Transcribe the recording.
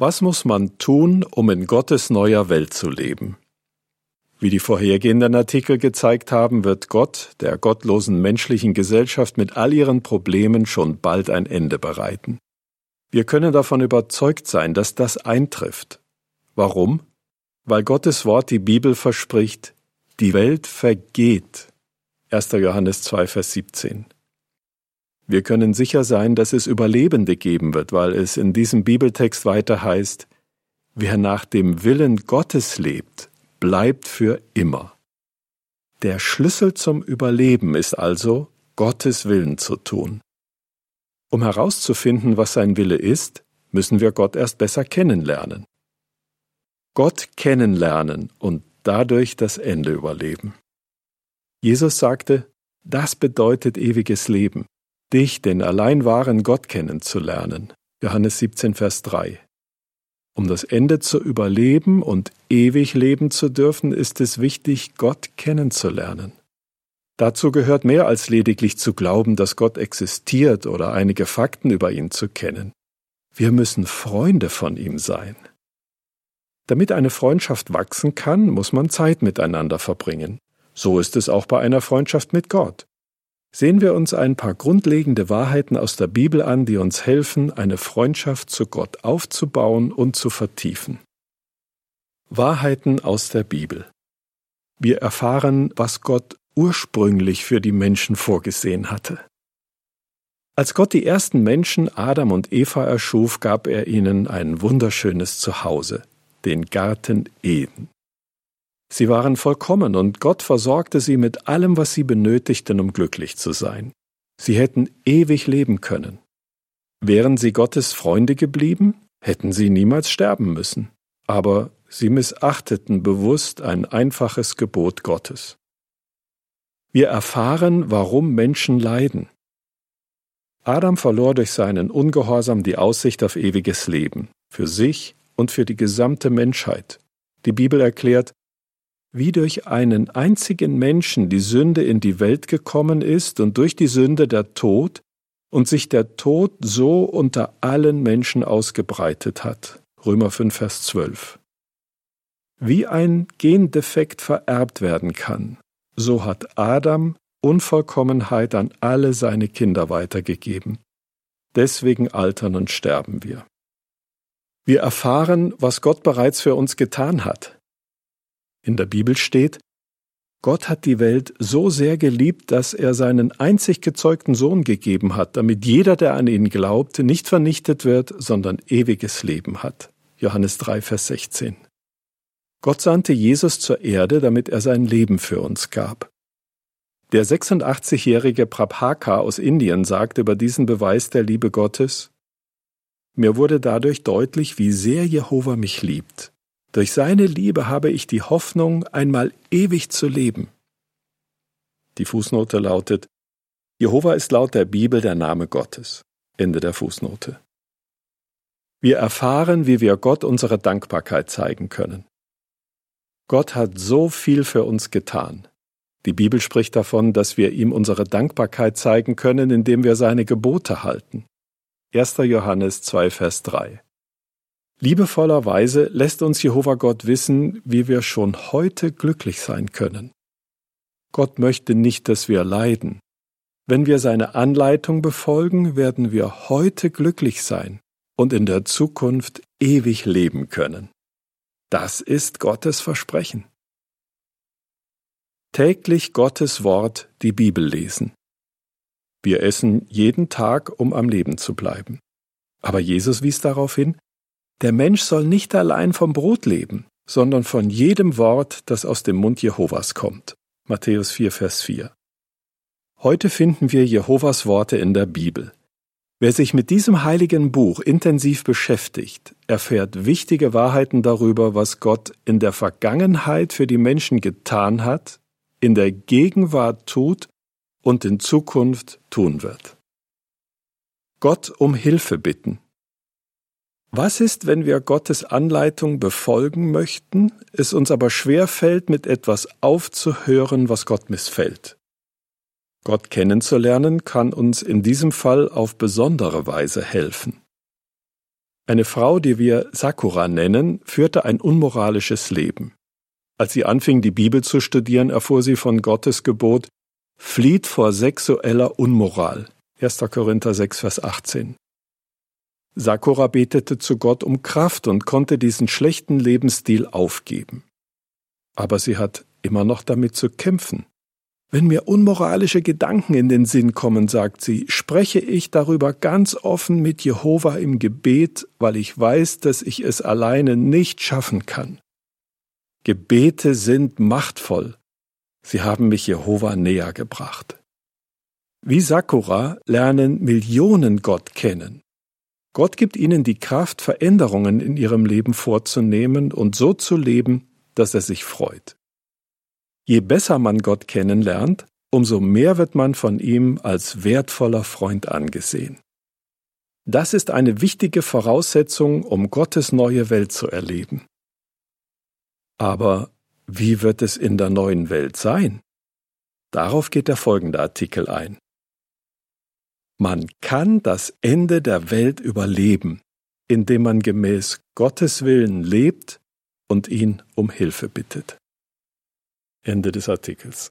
Was muss man tun, um in Gottes neuer Welt zu leben? Wie die vorhergehenden Artikel gezeigt haben, wird Gott der gottlosen menschlichen Gesellschaft mit all ihren Problemen schon bald ein Ende bereiten. Wir können davon überzeugt sein, dass das eintrifft. Warum? Weil Gottes Wort die Bibel verspricht, die Welt vergeht. 1. Johannes 2, Vers 17. Wir können sicher sein, dass es Überlebende geben wird, weil es in diesem Bibeltext weiter heißt, wer nach dem Willen Gottes lebt, bleibt für immer. Der Schlüssel zum Überleben ist also, Gottes Willen zu tun. Um herauszufinden, was sein Wille ist, müssen wir Gott erst besser kennenlernen. Gott kennenlernen und dadurch das Ende überleben. Jesus sagte, das bedeutet ewiges Leben, dich, den allein wahren Gott kennenzulernen. Johannes 17, Vers 3. Um das Ende zu überleben und ewig leben zu dürfen, ist es wichtig, Gott kennenzulernen. Dazu gehört mehr als lediglich zu glauben, dass Gott existiert oder einige Fakten über ihn zu kennen. Wir müssen Freunde von ihm sein. Damit eine Freundschaft wachsen kann, muss man Zeit miteinander verbringen. So ist es auch bei einer Freundschaft mit Gott. Sehen wir uns ein paar grundlegende Wahrheiten aus der Bibel an, die uns helfen, eine Freundschaft zu Gott aufzubauen und zu vertiefen. Wahrheiten aus der Bibel. Wir erfahren, was Gott ursprünglich für die Menschen vorgesehen hatte. Als Gott die ersten Menschen Adam und Eva erschuf, gab er ihnen ein wunderschönes Zuhause, den Garten Eden. Sie waren vollkommen und Gott versorgte sie mit allem, was sie benötigten, um glücklich zu sein. Sie hätten ewig leben können. Wären sie Gottes Freunde geblieben, hätten sie niemals sterben müssen. Aber sie missachteten bewusst ein einfaches Gebot Gottes. Wir erfahren, warum Menschen leiden. Adam verlor durch seinen Ungehorsam die Aussicht auf ewiges Leben, für sich und für die gesamte Menschheit. Die Bibel erklärt, wie durch einen einzigen Menschen die Sünde in die Welt gekommen ist und durch die Sünde der Tod und sich der Tod so unter allen Menschen ausgebreitet hat. Römer 5, Vers 12. Wie ein Gendefekt vererbt werden kann, so hat Adam Unvollkommenheit an alle seine Kinder weitergegeben. Deswegen altern und sterben wir. Wir erfahren, was Gott bereits für uns getan hat. In der Bibel steht, Gott hat die Welt so sehr geliebt, dass er seinen einzig gezeugten Sohn gegeben hat, damit jeder, der an ihn glaubt, nicht vernichtet wird, sondern ewiges Leben hat. Johannes 3, Vers 16. Gott sandte Jesus zur Erde, damit er sein Leben für uns gab. Der 86-jährige Prabhaka aus Indien sagt über diesen Beweis der Liebe Gottes, Mir wurde dadurch deutlich, wie sehr Jehova mich liebt. Durch seine Liebe habe ich die Hoffnung, einmal ewig zu leben. Die Fußnote lautet Jehova ist laut der Bibel der Name Gottes. Ende der Fußnote. Wir erfahren, wie wir Gott unsere Dankbarkeit zeigen können. Gott hat so viel für uns getan. Die Bibel spricht davon, dass wir ihm unsere Dankbarkeit zeigen können, indem wir seine Gebote halten. 1. Johannes 2, Vers 3. Liebevollerweise lässt uns Jehova Gott wissen, wie wir schon heute glücklich sein können. Gott möchte nicht, dass wir leiden. Wenn wir seine Anleitung befolgen, werden wir heute glücklich sein und in der Zukunft ewig leben können. Das ist Gottes Versprechen. Täglich Gottes Wort, die Bibel lesen. Wir essen jeden Tag, um am Leben zu bleiben. Aber Jesus wies darauf hin, der Mensch soll nicht allein vom Brot leben, sondern von jedem Wort, das aus dem Mund Jehovas kommt. Matthäus 4, Vers 4. Heute finden wir Jehovas Worte in der Bibel. Wer sich mit diesem heiligen Buch intensiv beschäftigt, erfährt wichtige Wahrheiten darüber, was Gott in der Vergangenheit für die Menschen getan hat, in der Gegenwart tut und in Zukunft tun wird. Gott um Hilfe bitten. Was ist, wenn wir Gottes Anleitung befolgen möchten, es uns aber schwer fällt, mit etwas aufzuhören, was Gott missfällt? Gott kennenzulernen kann uns in diesem Fall auf besondere Weise helfen. Eine Frau, die wir Sakura nennen, führte ein unmoralisches Leben. Als sie anfing, die Bibel zu studieren, erfuhr sie von Gottes Gebot, flieht vor sexueller Unmoral. 1. Korinther 6, Vers 18. Sakura betete zu Gott um Kraft und konnte diesen schlechten Lebensstil aufgeben. Aber sie hat immer noch damit zu kämpfen. Wenn mir unmoralische Gedanken in den Sinn kommen, sagt sie, spreche ich darüber ganz offen mit Jehova im Gebet, weil ich weiß, dass ich es alleine nicht schaffen kann. Gebete sind machtvoll. Sie haben mich Jehova näher gebracht. Wie Sakura lernen Millionen Gott kennen. Gott gibt ihnen die Kraft, Veränderungen in ihrem Leben vorzunehmen und so zu leben, dass er sich freut. Je besser man Gott kennenlernt, umso mehr wird man von ihm als wertvoller Freund angesehen. Das ist eine wichtige Voraussetzung, um Gottes neue Welt zu erleben. Aber wie wird es in der neuen Welt sein? Darauf geht der folgende Artikel ein. Man kann das Ende der Welt überleben, indem man gemäß Gottes Willen lebt und ihn um Hilfe bittet. Ende des Artikels.